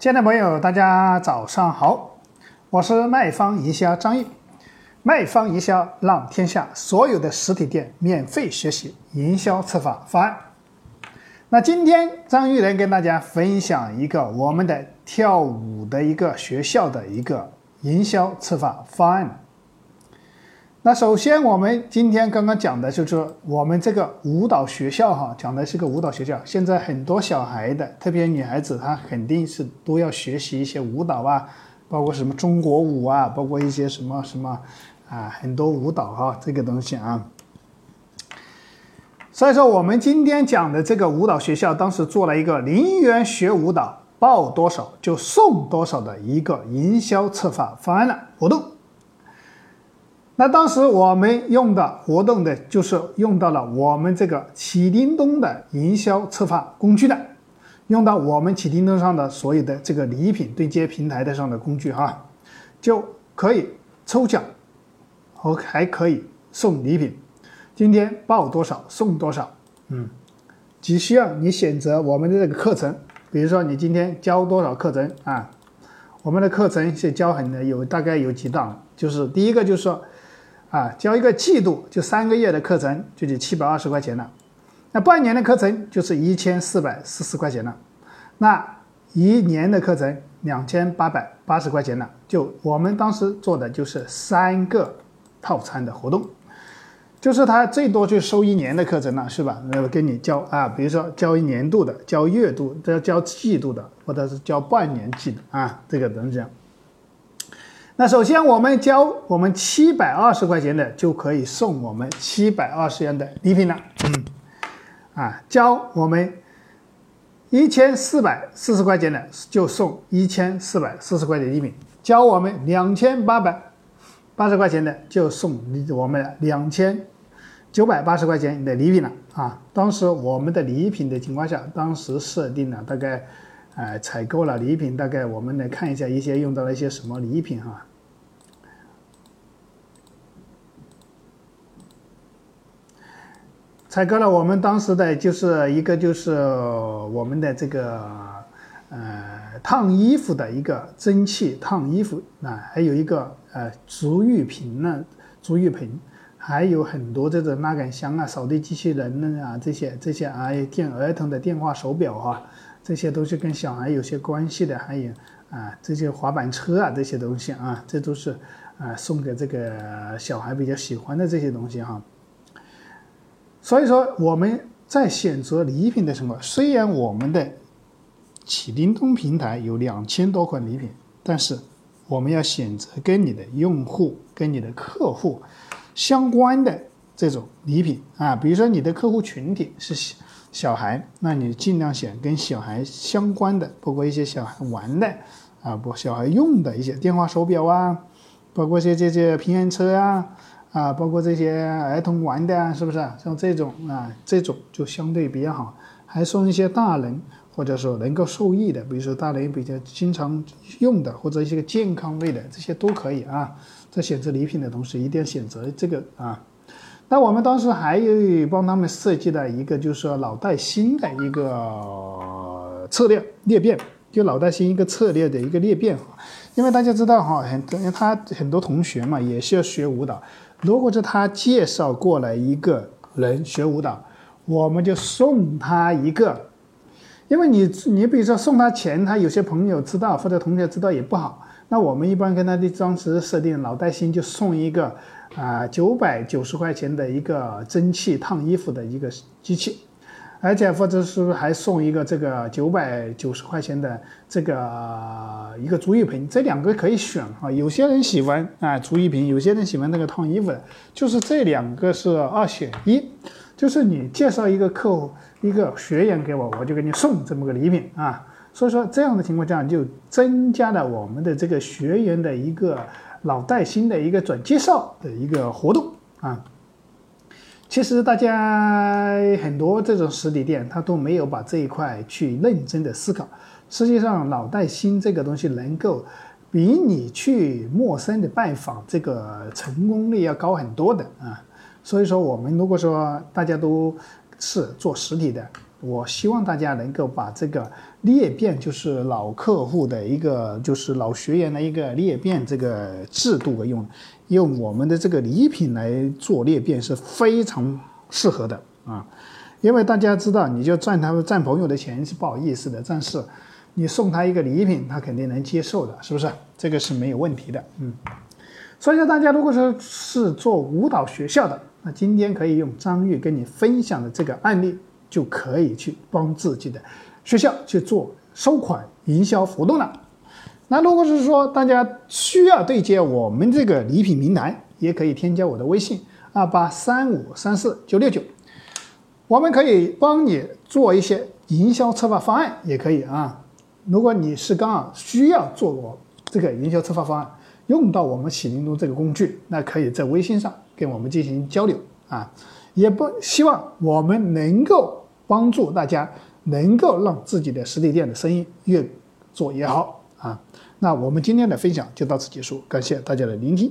亲爱的朋友，大家早上好，我是卖方营销张毅。卖方营销让天下所有的实体店免费学习营销策划方案。那今天张玉来跟大家分享一个我们的跳舞的一个学校的一个营销策划方案。那首先，我们今天刚刚讲的就是我们这个舞蹈学校哈，讲的是个舞蹈学校。现在很多小孩的，特别女孩子，她肯定是都要学习一些舞蹈啊，包括什么中国舞啊，包括一些什么什么啊，很多舞蹈哈，这个东西啊。所以说，我们今天讲的这个舞蹈学校，当时做了一个零元学舞蹈，报多少就送多少的一个营销策划方案了活动。那当时我们用的活动的，就是用到了我们这个启叮咚的营销策划工具的，用到我们启叮咚上的所有的这个礼品对接平台的上的工具哈，就可以抽奖，和还可以送礼品。今天报多少送多少，嗯，只需要你选择我们的这个课程，比如说你今天教多少课程啊？我们的课程是教很的，有大概有几档，就是第一个就是说。啊，交一个季度就三个月的课程，就得七百二十块钱了。那半年的课程就是一千四百四十块钱了。那一年的课程两千八百八十块钱了。就我们当时做的就是三个套餐的活动，就是他最多就收一年的课程了，是吧？那给你教啊，比如说教一年度的，教月度，这教季度的，或者是教半年季的啊，这个东西。那首先我们交我们七百二十块钱的就可以送我们七百二十元的礼品了，嗯，啊，交我们一千四百四十块钱的就送一千四百四十块钱礼品，交我们两千八百八十块钱的就送我们两千九百八十块钱的礼品了啊。当时我们的礼品的情况下，当时设定了大概，呃，采购了礼品，大概我们来看一下一些用到了一些什么礼品哈。采购了我们当时的就是一个就是我们的这个呃烫衣服的一个蒸汽烫衣服啊，还有一个呃足浴瓶呢，足浴盆，还有很多这种拉杆箱啊、扫地机器人呢啊这些这些啊电儿童的电话手表哈，这些都是跟小孩有些关系的，还有啊这些滑板车啊这些东西啊，这都是啊送给这个小孩比较喜欢的这些东西哈。所以说我们在选择礼品的时候，虽然我们的启叮咚平台有两千多款礼品，但是我们要选择跟你的用户、跟你的客户相关的这种礼品啊。比如说你的客户群体是小小孩，那你尽量选跟小孩相关的，包括一些小孩玩的啊，不小孩用的一些电话手表啊，包括一些这些平衡车啊。啊，包括这些儿童玩的啊，是不是？像这种啊，这种就相对比较好。还送一些大人或者说能够受益的，比如说大人比较经常用的，或者一些健康类的，这些都可以啊。在选择礼品的同时，一定要选择这个啊。那我们当时还有帮他们设计的一个，就是说脑袋新的一个策略裂变，就脑袋新一个策略的一个裂变。因为大家知道哈，很多他很多同学嘛，也是要学舞蹈。如果是他介绍过来一个人学舞蹈，我们就送他一个，因为你你比如说送他钱，他有些朋友知道或者同学知道也不好。那我们一般跟他的当时设定老带新就送一个啊九百九十块钱的一个蒸汽烫衣服的一个机器。而且或者是还送一个这个九百九十块钱的这个一个足浴盆，这两个可以选哈。有些人喜欢啊足浴瓶，有些人喜欢那个烫衣服的，就是这两个是二选一。就是你介绍一个客户一个学员给我，我就给你送这么个礼品啊。所以说这样的情况下就增加了我们的这个学员的一个老带新的一个转介绍的一个活动啊。其实大家很多这种实体店，他都没有把这一块去认真的思考。实际上，老带新这个东西能够比你去陌生的拜访这个成功率要高很多的啊。所以说，我们如果说大家都是做实体的，我希望大家能够把这个裂变，就是老客户的一个，就是老学员的一个裂变这个制度给用，用我们的这个礼品来做裂变是非常适合的啊。因为大家知道，你就赚他们赚朋友的钱是不好意思的，但是你送他一个礼品，他肯定能接受的，是不是？这个是没有问题的，嗯。所以说，大家如果说是做舞蹈学校的，那今天可以用张玉跟你分享的这个案例，就可以去帮自己的学校去做收款营销活动了。那如果是说大家需要对接我们这个礼品平台，也可以添加我的微信二八三五三四九六九，我们可以帮你做一些营销策划方案，也可以啊。如果你是刚好需要做我这个营销策划方案。用到我们喜灵通这个工具，那可以在微信上跟我们进行交流啊，也不希望我们能够帮助大家，能够让自己的实体店的生意越做越好啊。那我们今天的分享就到此结束，感谢大家的聆听。